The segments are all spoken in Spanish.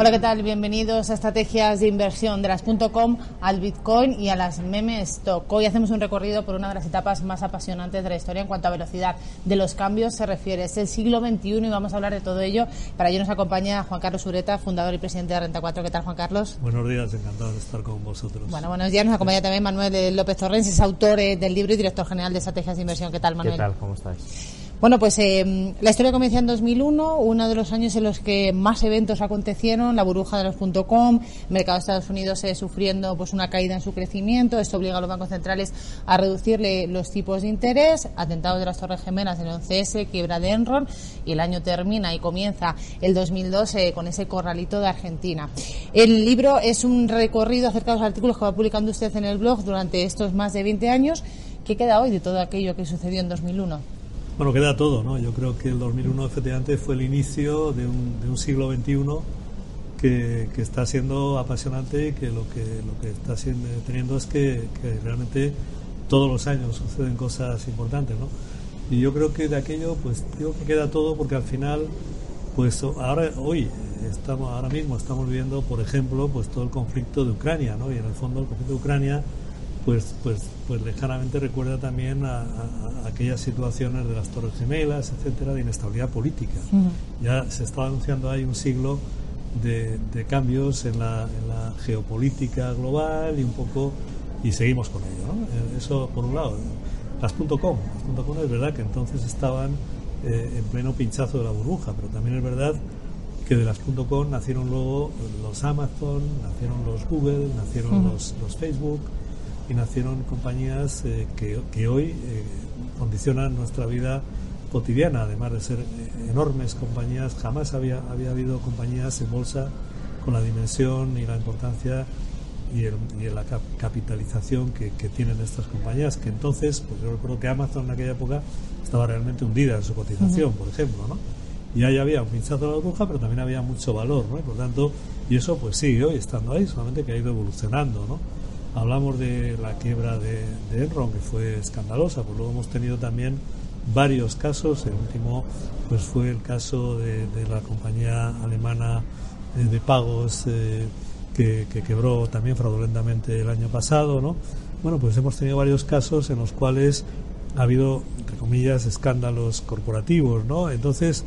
Hola, ¿qué tal? Bienvenidos a Estrategias de Inversión de las .com, al Bitcoin y a las meme stock. Hoy hacemos un recorrido por una de las etapas más apasionantes de la historia en cuanto a velocidad de los cambios se refiere. Es el siglo XXI y vamos a hablar de todo ello. Para ello nos acompaña Juan Carlos Ureta, fundador y presidente de Renta 4. ¿Qué tal, Juan Carlos? Buenos días, encantado de estar con vosotros. Bueno, buenos días. Nos acompaña también Manuel López Torrens, es autor eh, del libro y director general de Estrategias de Inversión. ¿Qué tal, Manuel? ¿Qué tal? ¿Cómo estáis? Bueno, pues eh, la historia comienza en 2001, uno de los años en los que más eventos acontecieron, la burbuja de los .com, el mercado de Estados Unidos eh, sufriendo pues una caída en su crecimiento, esto obliga a los bancos centrales a reducirle los tipos de interés, atentados de las Torres Gemelas el 11S, quiebra de Enron y el año termina y comienza el 2012 con ese corralito de Argentina. El libro es un recorrido acerca de los artículos que va publicando usted en el blog durante estos más de 20 años. ¿Qué queda hoy de todo aquello que sucedió en 2001? Bueno, queda todo, ¿no? Yo creo que el 2001 efectivamente fue el inicio de un, de un siglo XXI que, que, está siendo apasionante y que lo que, lo que está siendo, teniendo es que, que, realmente todos los años suceden cosas importantes, ¿no? Y yo creo que de aquello, pues digo que queda todo porque al final, pues ahora, hoy, estamos, ahora mismo estamos viendo, por ejemplo, pues todo el conflicto de Ucrania, ¿no? Y en el fondo el conflicto de Ucrania pues, pues, pues lejanamente recuerda también a, aquellas situaciones de las Torres Gemelas, etcétera, de inestabilidad política. Ya se está anunciando ahí un siglo de, cambios en la, geopolítica global y un poco, y seguimos con ello. ¿no? Eh, eso por un lado. Las .com, las .com es verdad que entonces estaban eh, en pleno pinchazo de la burbuja, pero también es verdad que de las .com nacieron luego los Amazon, nacieron los Google, nacieron los, los Facebook, y nacieron compañías eh, que, que, hoy eh, condicionan nuestra vida cotidiana, además de ser eh, enormes compañías. Jamás había, había habido compañías en bolsa con la dimensión y la importancia y, el, y la capitalización que, que, tienen estas compañías, que entonces, pues yo recuerdo que Amazon en aquella época estaba realmente hundida en su cotización, por ejemplo, ¿no? Y ahí había un pinchazo de la burbuja, pero también había mucho valor, ¿no? por tanto, y eso pues sigue hoy estando ahí, solamente que ha ido evolucionando, ¿no? Hablamos de la quiebra de, Enron, que fue escandalosa, pues luego hemos tenido también varios casos. El último pues fue el caso de, la compañía alemana eh, de pagos eh, que, quebró también fraudulentamente el año pasado, ¿no? Bueno, pues hemos tenido varios casos en los cuales ha habido, entre comillas, escándalos corporativos, ¿no? Entonces,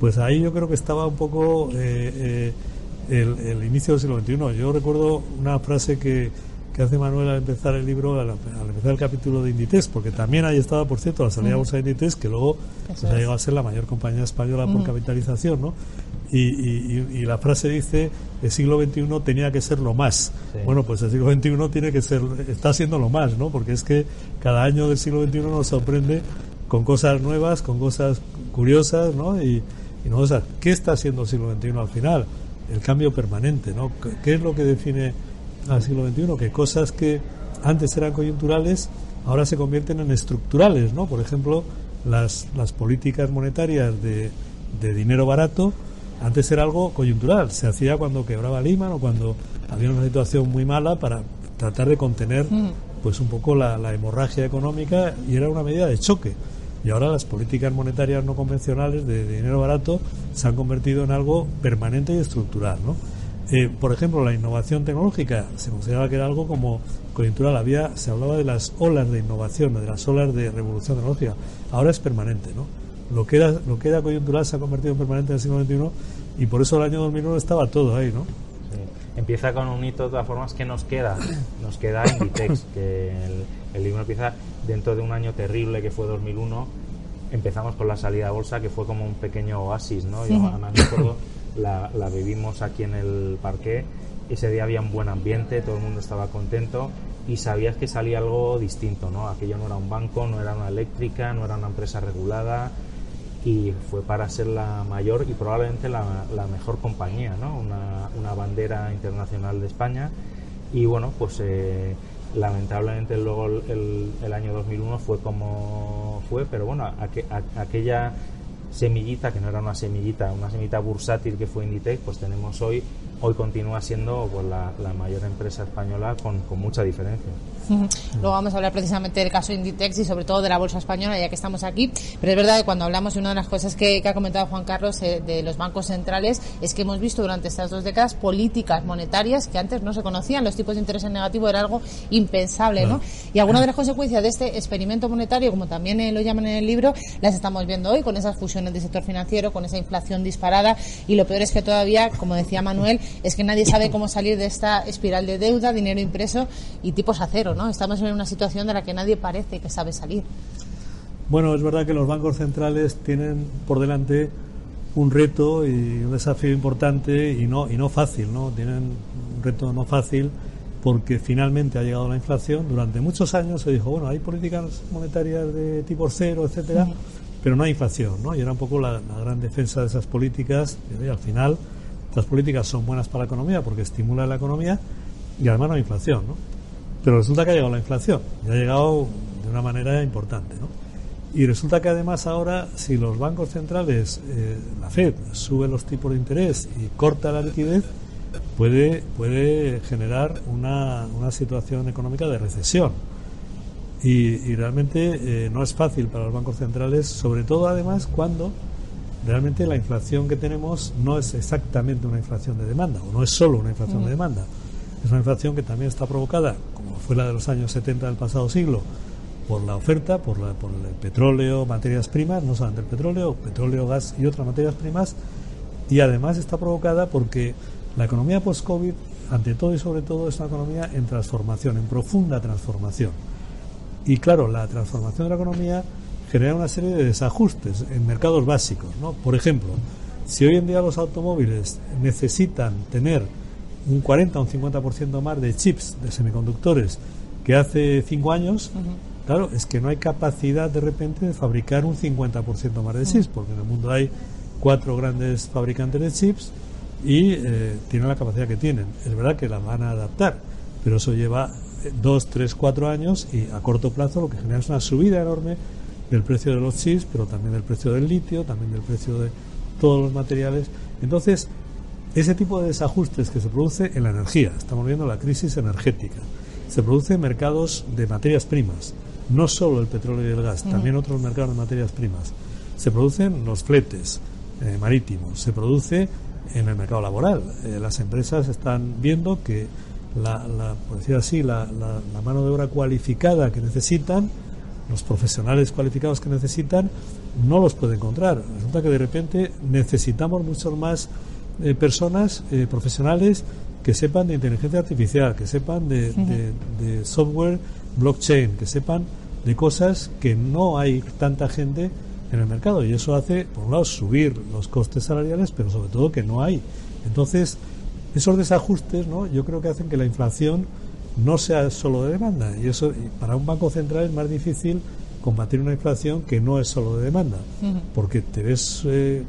pues ahí yo creo que estaba un poco eh, el, el inicio del siglo XXI. Yo recuerdo una frase que que hace Manuel al empezar el libro, al, empezar el capítulo de Inditex, porque también ahí estaba, por cierto, la salida de bolsa de Inditex, que luego pues, ha llegado a ser la mayor compañía española por capitalización, ¿no? Y, la frase dice, el siglo XXI tenía que ser lo más. Bueno, pues el siglo XXI tiene que ser, está siendo lo más, ¿no? Porque es que cada año del siglo XXI nos sorprende con cosas nuevas, con cosas curiosas, ¿no? Y, y no, o ¿qué está haciendo el siglo XXI al final? El cambio permanente, ¿no? ¿Qué es lo que define al siglo XXI, que cosas que antes eran coyunturales ahora se convierten en estructurales, ¿no? Por ejemplo, las, las políticas monetarias de, de dinero barato antes era algo coyuntural, se hacía cuando quebraba Lima o cuando había una situación muy mala para tratar de contener mm. pues un poco la, la, hemorragia económica y era una medida de choque. Y ahora las políticas monetarias no convencionales de, de dinero barato se han convertido en algo permanente y estructural, ¿no? Eh, por ejemplo, la innovación tecnológica se consideraba que era algo como coyuntural. Había, se hablaba de las olas de innovación, de las olas de revolución tecnológica. Ahora es permanente, ¿no? Lo que era, lo que era coyuntural se ha convertido en permanente en el siglo XXI y por eso el año 2001 estaba todo ahí, ¿no? Empieza con un hito de todas formas que nos queda. Nos queda Inditex, que el, libro empieza dentro de un año terrible que fue 2001 empezamos con la salida a bolsa que fue como un pequeño oasis, ¿no? Yo además me acuerdo la, la vivimos aquí en el parque. Ese día había un buen ambiente, todo el mundo estaba contento y sabías que salía algo distinto, ¿no? Aquello no era un banco, no era una eléctrica, no era una empresa regulada, y fue para ser la mayor y probablemente la, mejor compañía, ¿no? Una, una, bandera internacional de España y bueno, pues eh, lamentablemente luego el, año 2001 fue como fue, pero bueno, aquella semillita, que no era una semillita, una semillita bursátil que fue Inditex, pues tenemos hoy hoy continúa siendo pues, la, mayor empresa española con, mucha diferencia. Luego vamos a hablar precisamente del caso Inditex y sobre todo de la bolsa española, ya que estamos aquí. Pero es verdad que cuando hablamos de una de las cosas que, ha comentado Juan Carlos eh, de los bancos centrales es que hemos visto durante estas dos décadas políticas monetarias que antes no se conocían. Los tipos de interés en negativo era algo impensable, ¿no? Y algunas de las consecuencias de este experimento monetario, como también eh, lo llaman en el libro, las estamos viendo hoy con esas fusiones del sector financiero, con esa inflación disparada. Y lo peor es que todavía, como decía Manuel, es que nadie sabe cómo salir de esta espiral de deuda, dinero impreso y tipos a cero, ¿no? Estamos en una situación de la que nadie parece que sabe salir. Bueno, es verdad que los bancos centrales tienen por delante un reto y un desafío importante y no y no fácil, ¿no? Tienen un reto no fácil porque finalmente ha llegado la inflación. Durante muchos años se dijo, bueno, hay políticas monetarias de tipo cero, etcétera, pero no hay inflación, ¿no? Y era un poco la, la gran defensa de esas políticas y al final las políticas son buenas para la economía porque estimulan la economía y además no hay inflación, ¿no? Pero resulta que ha llegado la inflación y ha llegado de una manera importante, ¿no? Y resulta que además ahora, si los bancos centrales, eh, la Fed, sube los tipos de interés y corta la liquidez, puede, puede generar una, una situación económica de recesión. Y, realmente eh, no es fácil para los bancos centrales, sobre todo además cuando realmente la inflación que tenemos no es exactamente una inflación de demanda, o no es solo una inflación de demanda, es una inflación que también está provocada, como fue la de los años 70 del pasado siglo, por la oferta, por, la, por el petróleo, materias primas, no solamente el petróleo, petróleo, gas y otras materias primas, y además está provocada porque la economía post-COVID, ante todo y sobre todo, es una economía en transformación, en profunda transformación. Y claro, la transformación de la economía genera una serie de desajustes en mercados básicos. ¿no? Por ejemplo, si hoy en día los automóviles necesitan tener un 40 o un 50% más de chips, de semiconductores, que hace cinco años, claro, es que no hay capacidad de repente de fabricar un 50% más de chips, porque en el mundo hay cuatro grandes fabricantes de chips y eh, tienen la capacidad que tienen. Es verdad que la van a adaptar, pero eso lleva eh, dos, tres, cuatro años y a corto plazo lo que genera es una subida enorme del precio de los chips, pero también del precio del litio, también del precio de todos los materiales. Entonces, ese tipo de desajustes que se produce en la energía, estamos viendo la crisis energética, se produce en mercados de materias primas, no solo el petróleo y el gas, también otros mercados de materias primas. Se producen los fletes eh, marítimos, se produce en el mercado laboral. Eh, las empresas están viendo que la, por decir así, la, la mano de obra cualificada que necesitan los profesionales cualificados que necesitan no los puede encontrar. Resulta que de repente necesitamos muchas más eh, personas eh, profesionales que sepan de inteligencia artificial, que sepan de, de, software blockchain, que sepan de cosas que no hay tanta gente en el mercado. Y eso hace, por un lado, subir los costes salariales, pero sobre todo que no hay. Entonces, esos desajustes, ¿no? yo creo que hacen que la inflación no sea solo de demanda. Y eso para un banco central es más difícil combatir una inflación que no es solo de demanda, porque te ves eh,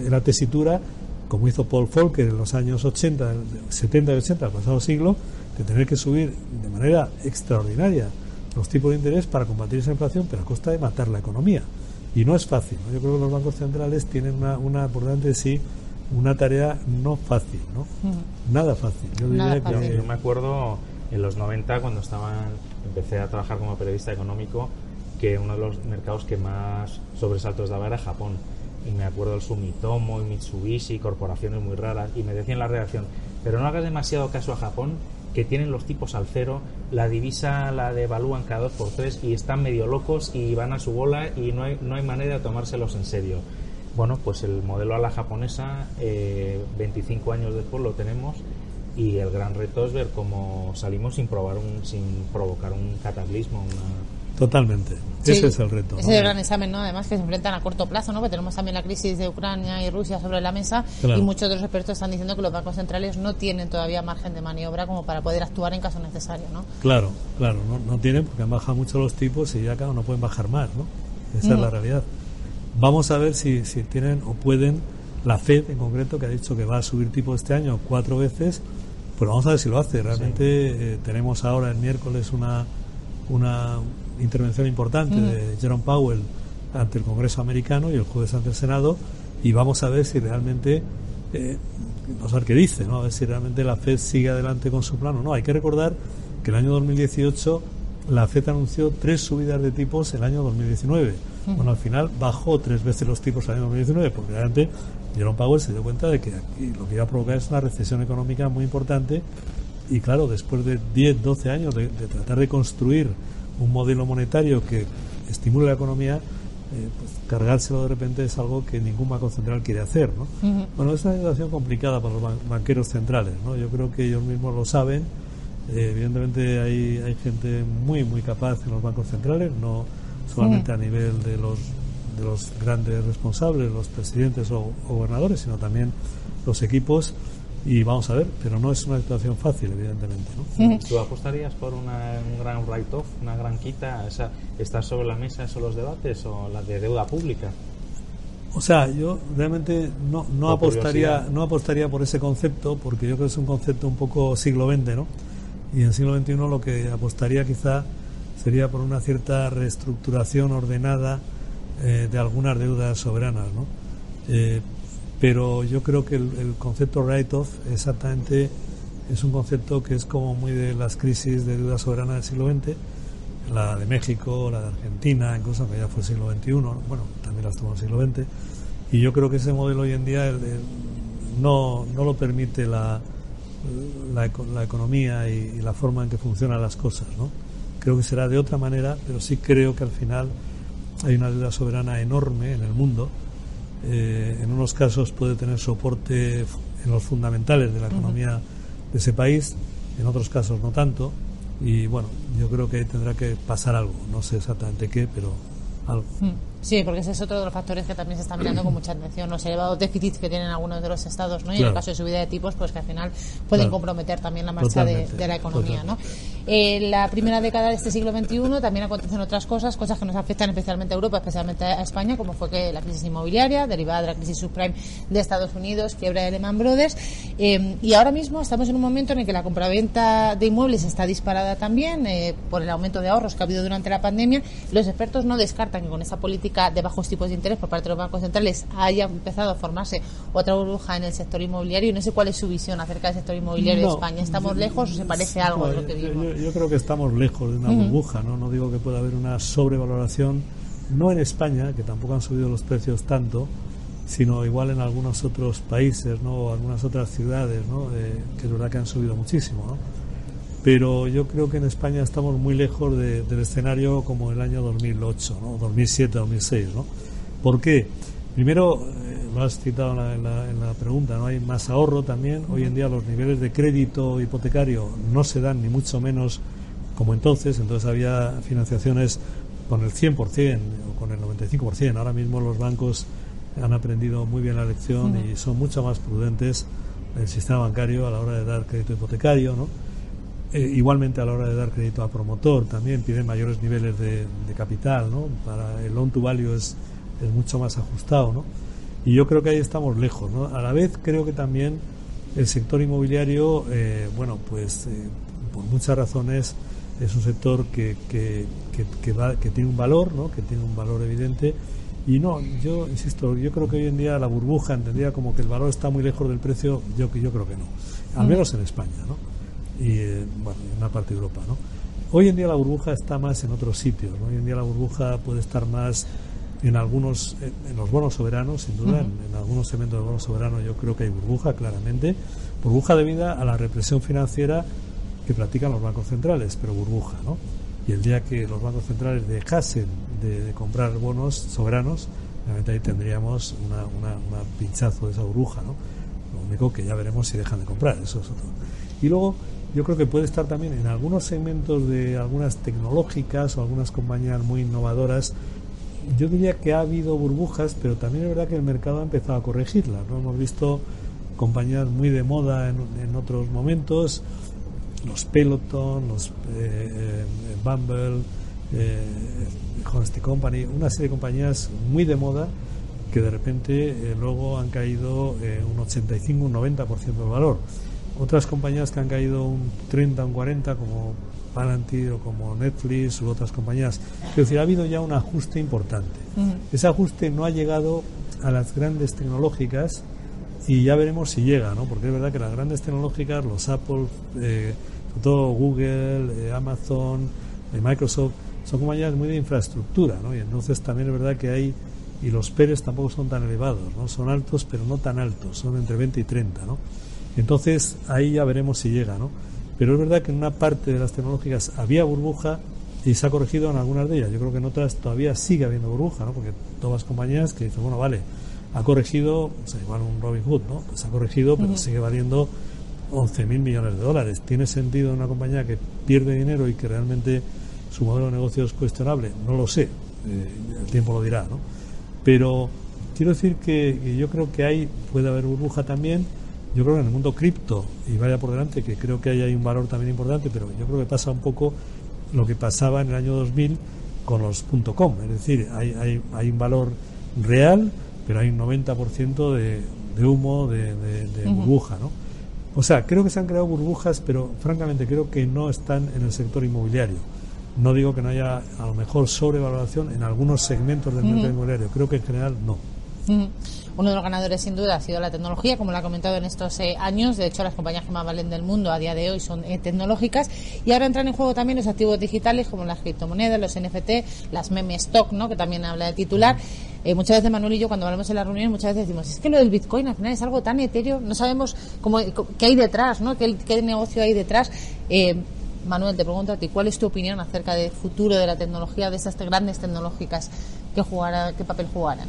en la tesitura, como hizo Paul Volcker en los años 80, 70 y 80 del pasado siglo, de tener que subir de manera extraordinaria los tipos de interés para combatir esa inflación, pero a costa de matar la economía. Y no es fácil. Yo creo que los bancos centrales tienen una, una por delante de sí una tarea no fácil, ¿no? Nada fácil. Yo, diría Que... Yo me acuerdo en los 90 cuando estaban, empecé a trabajar como periodista económico que uno de los mercados que más sobresaltos daba era Japón. Y me acuerdo del Sumitomo y Mitsubishi, corporaciones muy raras, y me decían en la redacción, pero no hagas demasiado caso a Japón, que tienen los tipos al cero, la divisa la devalúan cada dos por tres y están medio locos y van a su bola y no hay, no hay manera de tomárselos en serio. Bueno, pues el modelo a la japonesa, 25 eh, años después lo tenemos y el gran reto es ver cómo salimos sin probar un, sin provocar un cataclismo, Totalmente. Ese es el reto. Ese es el gran examen, ¿no? Además, que se enfrentan a corto plazo, ¿no? Porque tenemos también la crisis de Ucrania y Rusia sobre la mesa y muchos de los expertos están diciendo que los bancos centrales no tienen todavía margen de maniobra como para poder actuar en caso necesario, ¿no? Claro, claro, no, no tienen porque han bajado mucho los tipos y ya, claro, no pueden bajar más, ¿no? Esa es la realidad. Vamos a ver si, si tienen o pueden la Fed en concreto, que ha dicho que va a subir tipo este año cuatro veces, pues vamos a ver si lo hace. Realmente eh, tenemos ahora el miércoles una, una intervención importante de Jerome Powell ante el Congreso americano y el jueves ante el Senado y vamos a ver si realmente eh, vamos a ver qué dice, ¿no? a ver si realmente la Fed sigue adelante con su plan o no. Hay que recordar que el año 2018 la FED anunció tres subidas de tipos el año 2019. Bueno, al final bajó tres veces los tipos el año 2019, porque realmente Jerome Powell se dio cuenta de que aquí lo que iba a provocar es una recesión económica muy importante. Y claro, después de 10, 12 años de, tratar de construir un modelo monetario que estimule la economía, eh, pues cargárselo de repente es algo que ningún banco central quiere hacer. ¿no? Bueno, es una situación complicada para los banqueros centrales. ¿no? Yo creo que ellos mismos lo saben eh, evidentemente hay, hay gente muy, muy capaz en los bancos centrales, no solamente a nivel de los, de los grandes responsables, los presidentes o, gobernadores, sino también los equipos. Y vamos a ver, pero no es una situación fácil, evidentemente. ¿no? ¿Tú apostarías por una, un gran write-off, una gran quita? Esa, ¿Están sobre la mesa esos los debates o la de deuda pública? O sea, yo realmente no, no apostaría no apostaría por ese concepto porque yo creo que es un concepto un poco siglo XX, ¿no? Y en el siglo XXI lo que apostaría quizá sería por una cierta reestructuración ordenada eh, de algunas deudas soberanas, ¿no? Eh, pero yo creo que el, concepto write-off exactamente es un concepto que es como muy de las crisis de deuda soberana del siglo XX, la de México, la de Argentina, incluso que ya fue el siglo XXI, bueno, también las tuvo el siglo XX, y yo creo que ese modelo hoy en día no, no lo permite la, la, la economía y, la forma en que funcionan las cosas. ¿no? Creo que será de otra manera, pero sí creo que al final hay una deuda soberana enorme en el mundo. Eh, en unos casos puede tener soporte en los fundamentales de la economía de ese país, en otros casos no tanto. Y bueno, yo creo que tendrá que pasar algo. No sé exactamente qué, pero algo. Hmm. Sí, porque ese es otro de los factores que también se está mirando con mucha atención, los elevados déficits que tienen algunos de los estados, ¿no? Y en el caso de subida de tipos, pues que al final pueden comprometer también la marcha de, la economía, ¿no? En la primera década de este siglo XXI también acontecen otras cosas, cosas que nos afectan especialmente a Europa, especialmente a España, como fue que la crisis inmobiliaria, derivada de la crisis subprime de Estados Unidos, quiebra de Lehman Brothers, eh, y ahora mismo estamos en un momento en el que la compraventa de inmuebles está disparada también eh, por el aumento de ahorros que ha habido durante la pandemia. Los expertos no descartan que con esa política de bajos tipos de interés por parte de los bancos centrales haya empezado a formarse otra burbuja en el sector inmobiliario. No sé cuál es su visión acerca del sector inmobiliario de España. ¿Estamos lejos o se parece algo a lo que vimos? Yo, creo que estamos lejos de una burbuja. ¿no? no digo que pueda haber una sobrevaloración, no en España, que tampoco han subido los precios tanto, sino igual en algunos otros países ¿no? o algunas otras ciudades, ¿no? que es verdad que han subido muchísimo. ¿no? Pero yo creo que en España estamos muy lejos del escenario como el año 2008, ¿no? 2007, 2006. ¿no? ¿Por qué? Primero, eh, lo has citado en la, pregunta, no hay más ahorro también. Hoy en día los niveles de crédito hipotecario no se dan ni mucho menos como entonces. Entonces había financiaciones con el 100% o con el 95%. Ahora mismo los bancos han aprendido muy bien la lección y son mucho más prudentes el sistema bancario a la hora de dar crédito hipotecario, ¿no? Eh, igualmente a la hora de dar crédito a promotor también piden mayores niveles de, capital, ¿no? Para el loan to value es, es, mucho más ajustado, ¿no? Y yo creo que ahí estamos lejos, ¿no? A la vez creo que también el sector inmobiliario, eh, bueno, pues eh, por muchas razones es un sector que, que, que, va, que tiene un valor, ¿no? Que tiene un valor evidente. Y no, yo insisto, yo creo que hoy en día la burbuja entendía como que el valor está muy lejos del precio, yo, yo creo que no, al mm. menos en España, ¿no? Y bueno, en una parte de Europa. ¿no? Hoy en día la burbuja está más en otros sitios. ¿no? Hoy en día la burbuja puede estar más en algunos, en, los bonos soberanos, sin duda, en, algunos segmentos de bonos soberanos yo creo que hay burbuja, claramente. Burbuja debida a la represión financiera que practican los bancos centrales, pero burbuja, ¿no? Y el día que los bancos centrales dejasen de, comprar bonos soberanos, realmente ahí tendríamos una, una, una, pinchazo de esa burbuja, ¿no? Lo único que ya veremos si dejan de comprar, eso es otro. Y luego, yo creo que puede estar también en algunos segmentos de algunas tecnológicas o algunas compañías muy innovadoras. Yo diría que ha habido burbujas, pero también es verdad que el mercado ha empezado a corregirlas. ¿no? Hemos visto compañías muy de moda en, otros momentos, los Peloton, los eh, eh Bumble, eh, Company, una serie de compañías muy de moda que de repente eh, luego han caído eh, un 85, un 90% del valor. Otras compañías que han caído un 30, un 40, como Palantir o como Netflix u otras compañías. Es decir, ha habido ya un ajuste importante. Ese ajuste no ha llegado a las grandes tecnológicas y ya veremos si llega, ¿no? Porque es verdad que las grandes tecnológicas, los Apple, eh, sobre todo Google, Amazon, Microsoft, son compañías muy de infraestructura, ¿no? Y entonces también es verdad que hay y los PERES tampoco son tan elevados, ¿no? Son altos, pero no tan altos, son entre 20 y 30, ¿no? Entonces ahí ya veremos si llega, ¿no? Pero es verdad que en una parte de las tecnológicas había burbuja y se ha corregido en algunas de ellas. Yo creo que en otras todavía sigue habiendo burbuja, ¿no? Porque todas las compañías que dicen, bueno, vale, ha corregido, o sea, igual un Robin Hood, ¿no? Pues ha corregido, pero sigue valiendo 11.000 millones de dólares. ¿Tiene sentido una compañía que pierde dinero y que realmente su modelo de negocio es cuestionable? No lo sé, eh, el tiempo lo dirá, ¿no? Pero quiero decir que, yo creo que hay, puede haber burbuja también. Yo creo que en el mundo cripto, y vaya por delante, que creo que ahí hay un valor también importante, pero yo creo que pasa un poco lo que pasaba en el año 2000 con los .com. Es decir, hay, hay, hay un valor real, pero hay un 90% de, de humo, de, burbuja, ¿no? O sea, creo que se han creado burbujas, pero francamente creo que no están en el sector inmobiliario no digo que no haya a lo mejor sobrevaloración en algunos segmentos del mercado inmobiliario, creo que en general no. Uno de los ganadores, sin duda, ha sido la tecnología, como lo ha comentado en estos eh, años. De hecho, las compañías que más valen del mundo a día de hoy son eh, tecnológicas. Y ahora entran en juego también los activos digitales, como las criptomonedas, los NFT, las meme stock, ¿no? que también habla de titular. Eh, muchas veces Manuel y yo, cuando hablamos en la reunión, muchas veces decimos, es que lo del Bitcoin al final es algo tan etéreo, no sabemos cómo, qué hay detrás, ¿no? qué, qué negocio hay detrás. Manuel, te pregunto a ti, ¿cuál es tu opinión acerca del futuro de la tecnología, de estas grandes tecnológicas que jugará, qué papel jugarán?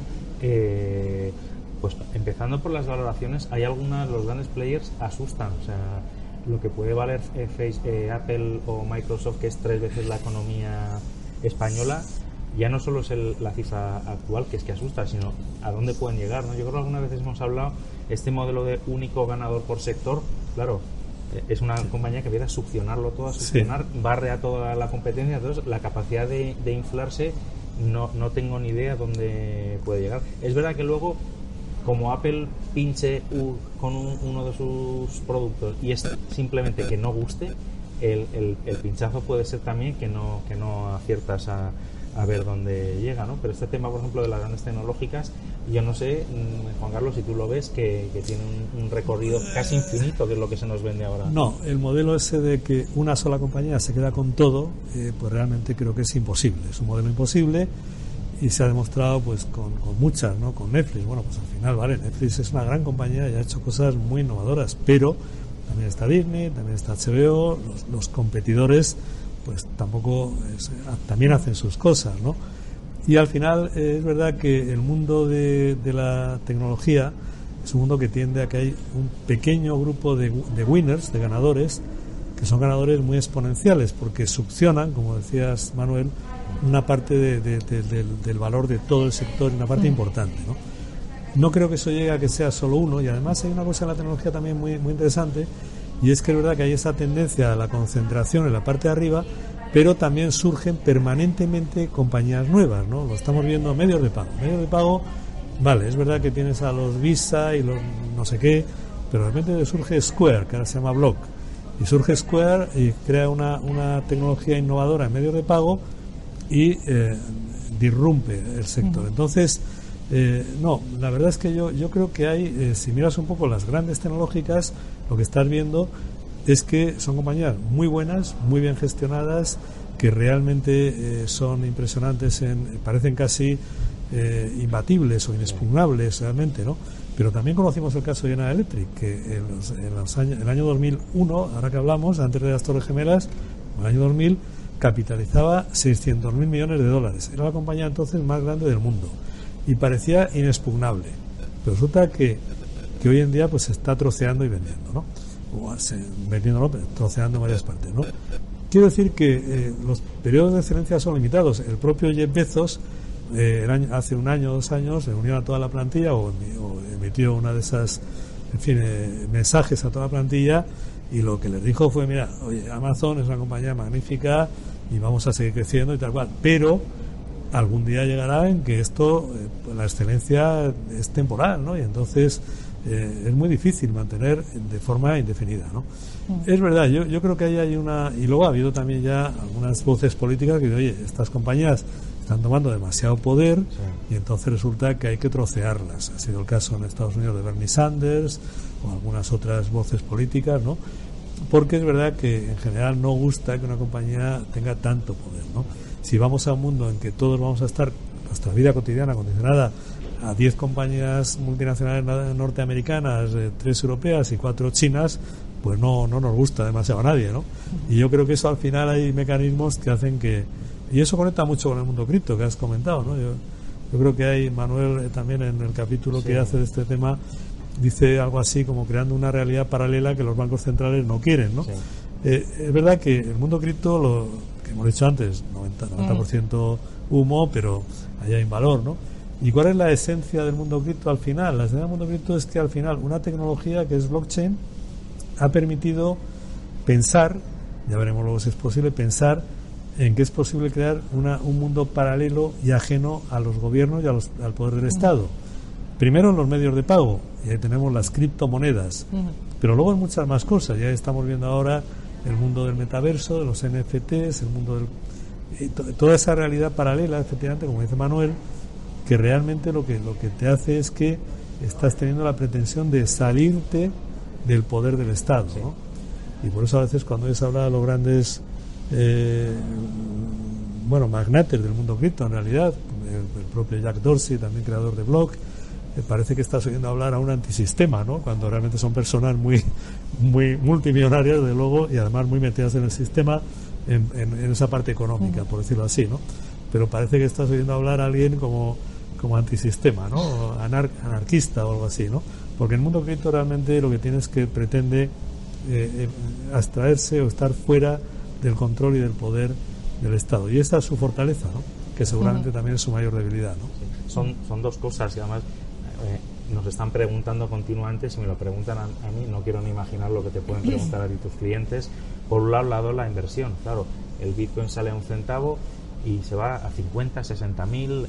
Pues empezando por las valoraciones, hay algunas, los grandes players asustan, o sea, lo que puede valer eh, face, eh, Apple o Microsoft, que es tres veces la economía española, ya no solo es la cifra actual, que es que asusta, sino a dónde pueden llegar. ¿no? Yo creo que algunas veces hemos hablado este modelo de único ganador por sector, claro, es una compañía que viene a succionarlo todo, a succionar, barre a toda la competencia, entonces la capacidad de, inflarse no, no tengo ni idea dónde puede llegar. Es verdad que luego, como Apple pinche con uno de sus productos y es simplemente que no guste, el, el, pinchazo puede ser también que no, que no aciertas a, a ver dónde llega, ¿no? Pero este tema, por ejemplo, de las grandes tecnológicas, yo no sé, mm, Juan Carlos, si tú lo ves, que, tiene un, recorrido casi infinito, que es lo que se nos vende ahora. No, el modelo ese de que una sola compañía se queda con todo, eh, pues realmente creo que es imposible. Es un modelo imposible y se ha demostrado pues con, muchas, ¿no? Con Netflix. Bueno, pues al final, vale, Netflix es una gran compañía y ha hecho cosas muy innovadoras, pero también está Disney, también está HBO, los competidores pues tampoco también hacen sus cosas, ¿no? Y al final eh, es verdad que el mundo de, la tecnología es un mundo que tiende a que hay un pequeño grupo de, winners, de ganadores, que son ganadores muy exponenciales, porque succionan, como decías Manuel, una parte del, valor de todo el sector, una parte importante, ¿no? No creo que eso llegue a que sea solo uno, y además hay una cosa en la tecnología también muy, muy interesante, y es que es verdad que hay esa tendencia a la concentración en la parte de arriba, pero también surgen permanentemente compañías nuevas, ¿no? Lo estamos viendo medios de pago. Medios de pago, vale, es verdad que tienes a los Visa y los no sé qué, pero de repente surge Square, que ahora se llama Block, y surge Square y crea una, una tecnología innovadora en medios de pago y eh, disrumpe el sector. Entonces, eh, no, la verdad es que yo, yo creo que hay, eh, si miras un poco las grandes tecnológicas, lo que estás viendo es que son compañías muy buenas, muy bien gestionadas, que realmente eh, son impresionantes, en, parecen casi imbatibles o inexpugnables realmente, ¿no? Pero también conocimos el caso de General Electric, que en, los, en los años, el año 2001, ahora que hablamos, antes de las Torres Gemelas, en el año 2000, capitalizaba 600.000 millones de dólares. Era la compañía entonces más grande del mundo y parecía inexpugnable. Pero resulta que, que hoy en día pues se está troceando y vendiendo, ¿no? O se, vendiendo, pero troceando en varias partes, ¿no? Quiero decir que eh, los periodos de excelencia son limitados. El propio Jeff Bezos, eh, hace un año o dos años, reunió a toda la plantilla o, emitió una de esas, en fin, eh, mensajes a toda la plantilla y lo que les dijo fue, mira, oye, Amazon es una compañía magnífica y vamos a seguir creciendo y tal cual, pero algún día llegará en que esto, eh, la excelencia es temporal, ¿no? Y entonces eh, es muy difícil mantener de forma indefinida, ¿no? Mm. Es verdad, yo, yo creo que ahí hay una... Y luego ha habido también ya algunas voces políticas que dicen, oye, estas compañías están tomando demasiado poder y entonces resulta que hay que trocearlas. Ha sido el caso en Estados Unidos de Bernie Sanders o algunas otras voces políticas, ¿no? Porque es verdad que en general no gusta que una compañía tenga tanto poder, ¿no? Si vamos a un mundo en que todos vamos a estar nuestra vida cotidiana condicionada a 10 compañías multinacionales norteamericanas, eh, tres europeas y cuatro chinas, pues no, no nos gusta demasiado a nadie, ¿no? Y yo creo que eso al final hay mecanismos que hacen que... Y eso conecta mucho con el mundo cripto que has comentado, ¿no? Yo, yo creo que hay, Manuel eh, también en el capítulo que hace de este tema, dice algo así como creando una realidad paralela que los bancos centrales no quieren, ¿no? Eh, es verdad que el mundo cripto, lo que hemos dicho antes, 90%, 90 humo, pero ahí hay valor, ¿no? ¿Y cuál es la esencia del mundo cripto al final? La esencia del mundo cripto es que al final una tecnología que es blockchain ha permitido pensar, ya veremos luego si es posible, pensar en que es posible crear una, un mundo paralelo y ajeno a los gobiernos y al poder del Estado. Primero en los medios de pago, y ahí tenemos las criptomonedas, pero luego en muchas más cosas. Ya estamos viendo ahora el mundo del metaverso, de los NFTs, el mundo del. toda esa realidad paralela, efectivamente, como dice Manuel, que realmente lo que, lo que te hace es que estás teniendo la pretensión de salirte del poder del Estado. ¿no? Y por eso a veces cuando oyes hablar de los grandes eh, bueno, magnates del mundo cripto, en realidad, el, propio Jack Dorsey, también creador de Block, eh, parece que estás oyendo hablar a un antisistema, ¿no? Cuando realmente son personas muy, muy multimillonarias, de luego, y además muy metidas en el sistema, en, esa parte económica, por decirlo así, ¿no? Pero parece que estás oyendo hablar a alguien como, como antisistema, ¿no? anarquista o algo así, ¿no? Porque el mundo cripto realmente lo que tiene es que pretende eh, eh, abstraerse o estar fuera del control y del poder del Estado. Y esta es su fortaleza, ¿no? que seguramente también es su mayor debilidad. ¿no? Son, son dos cosas y además eh, nos están preguntando continuamente, si me lo preguntan a, mí, no quiero ni imaginar lo que te pueden preguntar a ti tus clientes. Por un lado, la inversión, claro, el Bitcoin sale a un centavo y se va a 50, 60 mil,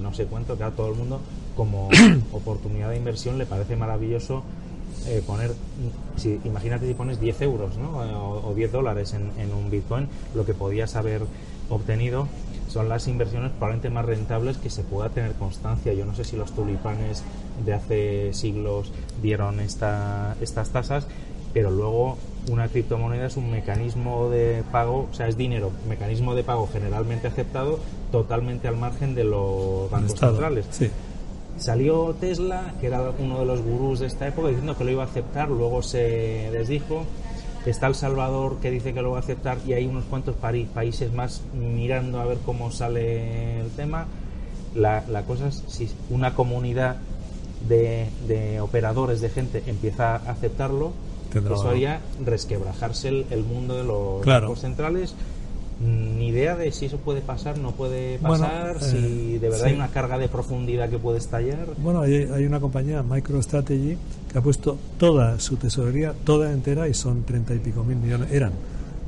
no sé cuánto, que a todo el mundo como oportunidad de inversión le parece maravilloso eh, poner, si, imagínate si pones 10 euros ¿no? Eh, o, 10 dólares en, en, un Bitcoin, lo que podías haber obtenido son las inversiones probablemente más rentables que se pueda tener constancia. Yo no sé si los tulipanes de hace siglos dieron esta, estas tasas, pero luego una criptomoneda es un mecanismo de pago, o sea, es dinero, mecanismo de pago generalmente aceptado, totalmente al margen de los bancos centrales. Salió Tesla, que era uno de los gurús de esta época, diciendo que lo iba a aceptar, luego se desdijo. Está El Salvador que dice que lo va a aceptar y hay unos cuantos países más mirando a ver cómo sale el tema. La, cosa es si una comunidad de, operadores, de gente, empieza a aceptarlo, eso haría resquebrajarse el, mundo de los bancos centrales ni idea de si eso puede pasar, no puede pasar, si de verdad hay una carga de profundidad que puede estallar. Bueno, hay, una compañía, MicroStrategy, que ha puesto toda su tesorería, toda entera, y son treinta y pico mil millones, eran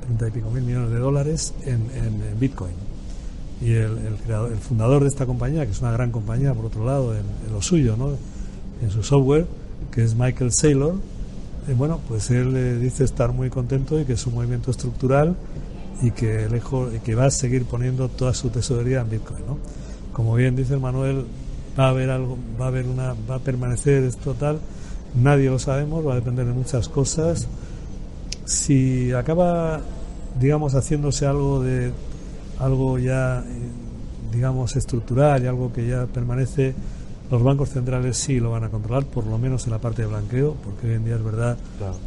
treinta y pico mil millones de dólares en, Bitcoin. Y el, el, fundador de esta compañía, que es una gran compañía, por otro lado, en, lo suyo, ¿no? en su software, que es Michael Saylor, eh, bueno, pues él eh, dice estar muy contento y que es un movimiento estructural y que, lejos, que va a seguir poniendo toda su tesorería en Bitcoin. ¿no? Como bien dice el Manuel, va a haber algo, va a haber una, va a permanecer esto tal, nadie lo sabemos, va a depender de muchas cosas. Si acaba, digamos, haciéndose algo de algo ya, digamos, estructural y algo que ya permanece, los bancos centrales sí lo van a controlar, por lo menos en la parte de blanqueo, porque hoy en día es verdad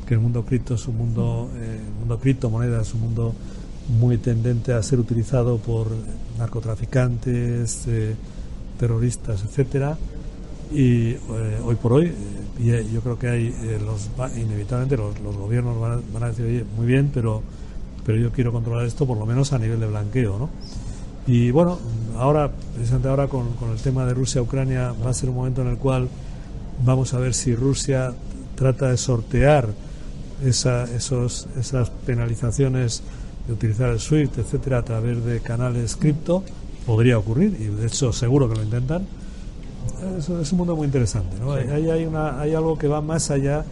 que el mundo cripto es un mundo, eh, el mundo criptomoneda es un mundo muy tendente a ser utilizado por narcotraficantes, eh, terroristas, etcétera. Y eh, hoy por hoy, eh, yo creo que hay, los, inevitablemente los, gobiernos van a, decir, oye, muy bien, pero, pero yo quiero controlar esto por lo menos a nivel de blanqueo, ¿no? Y bueno, ahora, precisamente ahora con, con el tema de Rusia-Ucrania, va a ser un momento en el cual vamos a ver si Rusia trata de sortear esa, esos, esas penalizaciones de utilizar el SWIFT, etcétera, a través de canales cripto podría ocurrir, y de hecho seguro que lo intentan, es, es un mundo muy interesante. ¿no? Hay, hay, una, hay algo que va más allá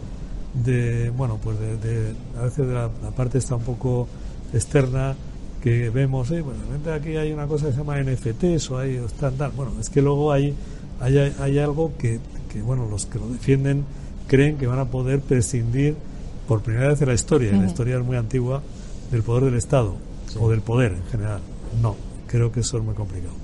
de, bueno, pues de, a veces de la, parte está un poco externa que vemos, eh, bueno, aquí hay una cosa que se llama NFTs o hay están tal. Bueno, es que luego hay, hay, hay algo que, que, bueno, los que lo defienden creen que van a poder prescindir por primera vez en la historia, y la historia es muy antigua, del poder del Estado o del poder en general. No, creo que eso es muy complicado.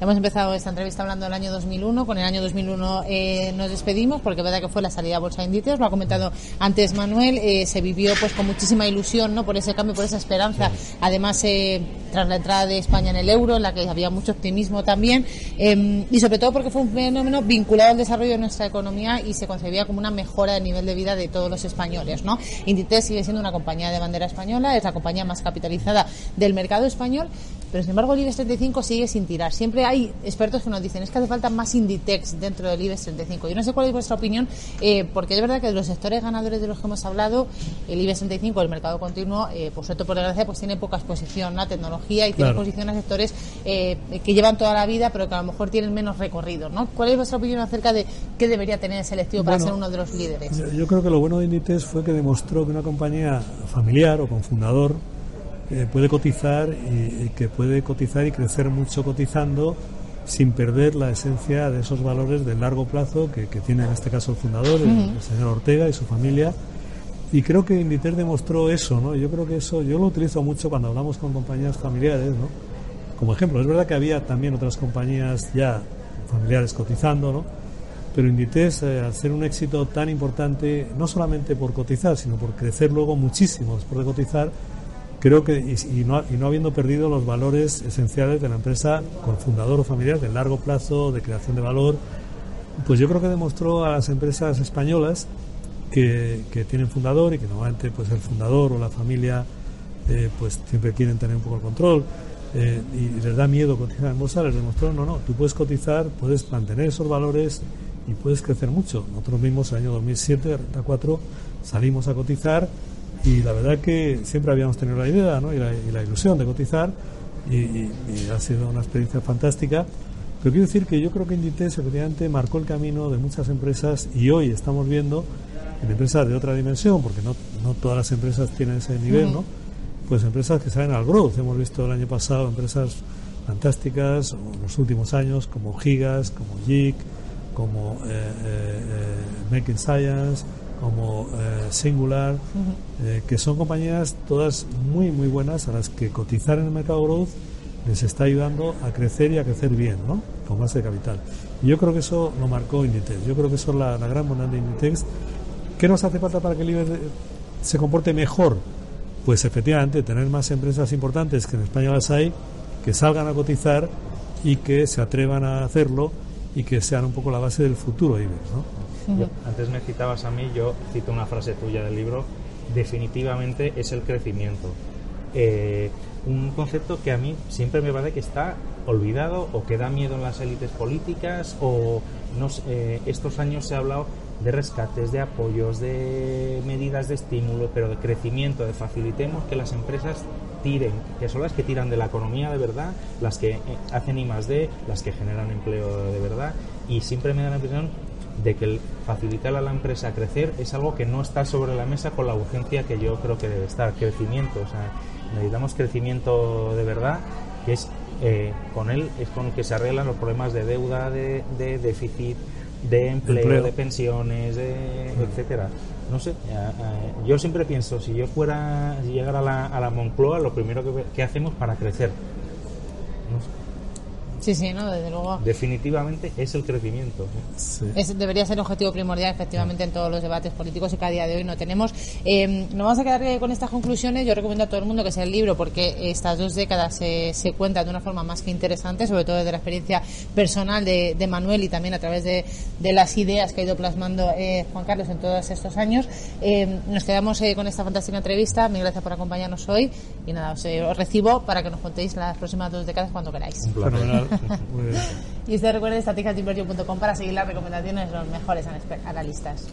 Hemos empezado esta entrevista hablando del año 2001. Con el año 2001 eh, nos despedimos porque es verdad que fue la salida a Bolsa de Índices. Lo ha comentado antes Manuel. Eh, se vivió pues con muchísima ilusión no por ese cambio, por esa esperanza. Además, eh, tras la entrada de España en el euro, en la que había mucho optimismo también. Em, y sobre todo porque fue un fenómeno vinculado al desarrollo de nuestra economía y se concebía como una mejora del nivel de vida de todos los españoles. ¿no? Inditex sigue siendo una compañía de bandera española, es la compañía más capitalizada del mercado español pero sin embargo el IBEX 35 sigue sin tirar. Siempre hay expertos que nos dicen es que hace falta más Inditex dentro del IBEX 35. Yo no sé cuál es vuestra opinión, eh, porque es verdad que de los sectores ganadores de los que hemos hablado, el IBEX 35, el mercado continuo, eh, por suerte por desgracia, pues tiene poca exposición a tecnología y tiene exposición a sectores eh, que llevan toda la vida, pero que a lo mejor tienen menos recorrido. ¿no? ¿Cuál es vuestra opinión acerca de qué debería tener el selectivo para ser uno de los líderes? Yo creo que lo bueno de Inditex fue que demostró que una compañía familiar o con fundador eh, puede cotizar y, que puede cotizar y crecer mucho cotizando sin perder la esencia de esos valores de largo plazo que, tiene en este caso el fundador, el, señor Ortega y su familia. Y creo que Inditer demostró eso, ¿no? Yo creo que eso, yo lo utilizo mucho cuando hablamos con compañías familiares, ¿no? Como ejemplo, es verdad que había también otras compañías ya familiares cotizando, ¿no? Pero Inditex, eh, al ser un éxito tan importante, no solamente por cotizar, sino por crecer luego muchísimo después de cotizar, creo que, y, no, y, no, habiendo perdido los valores esenciales de la empresa con fundador o familiar de largo plazo, de creación de valor, pues yo creo que demostró a las empresas españolas que, que tienen fundador y que normalmente pues el fundador o la familia eh, pues siempre quieren tener un poco el control eh, y les da miedo cotizar en bolsa, les demostró, no, no, tú puedes cotizar, puedes mantener esos valores y puedes crecer mucho. Nosotros mismos el año 2007, Renta 4, salimos a cotizar y la verdad que siempre habíamos tenido la idea ¿no? y, la, ilusión de cotizar y, ha sido una experiencia fantástica. Pero quiero decir que yo creo que Inditex efectivamente marcó el camino de muchas empresas y hoy estamos viendo en empresas de otra dimensión, porque no, no todas las empresas tienen ese nivel, ¿no? Pues empresas que salen al growth. Hemos visto el año pasado empresas fantásticas, en los últimos años, como Gigas, como JIC, como eh, eh, eh, Making Science, como eh, Singular, eh, que son compañías todas muy, muy buenas a las que cotizar en el mercado growth les está ayudando a crecer y a crecer bien, ¿no? Con base de capital. Y yo creo que eso lo marcó Inditex. Yo creo que eso es la, gran bondad de Inditex. ¿Qué nos hace falta para que el IBEX se comporte mejor? Pues efectivamente, tener más empresas importantes que en España las hay, que salgan a cotizar y que se atrevan a hacerlo y que sean un poco la base del futuro IBEX, ¿no? Antes me citabas a mí, yo cito una frase tuya del libro, definitivamente es el crecimiento. Eh, un concepto que a mí siempre me parece que está olvidado o que da miedo en las élites políticas o no eh, estos años se ha hablado de rescates, de apoyos, de medidas de estímulo, pero de crecimiento, de facilitemos que las empresas tiren, que son las que tiran de la economía de verdad, las que eh, hacen I más D, las que generan empleo de verdad y siempre me da la impresión de que facilitar a la empresa crecer es algo que no está sobre la mesa con la urgencia que yo creo que debe estar. Crecimiento, o sea, necesitamos crecimiento de verdad, que es eh, con él es con el que se arreglan los problemas de deuda, de, déficit, de empleo, de pensiones, de, etcétera. No sé, yo siempre pienso, si yo fuera, si llegara a la, a la Moncloa, lo primero que, que hacemos para crecer. No sé. Sí, sí, no, desde luego. Definitivamente es el crecimiento. debería ser un objetivo primordial, efectivamente, en todos los debates políticos y que a día de hoy no tenemos. Eh, nos vamos a quedar con estas conclusiones. Yo recomiendo a todo el mundo que sea el libro porque estas dos décadas se, se cuentan de una forma más que interesante, sobre todo desde la experiencia personal de, Manuel y también a través de, las ideas que ha ido plasmando eh, Juan Carlos en todos estos años. Eh, nos quedamos con esta fantástica entrevista. Mil gracias por acompañarnos hoy y nada, os, recibo para que nos contéis las próximas dos décadas cuando queráis. y usted recuerde estrategiatimbergio.com para seguir las recomendaciones de los mejores analistas.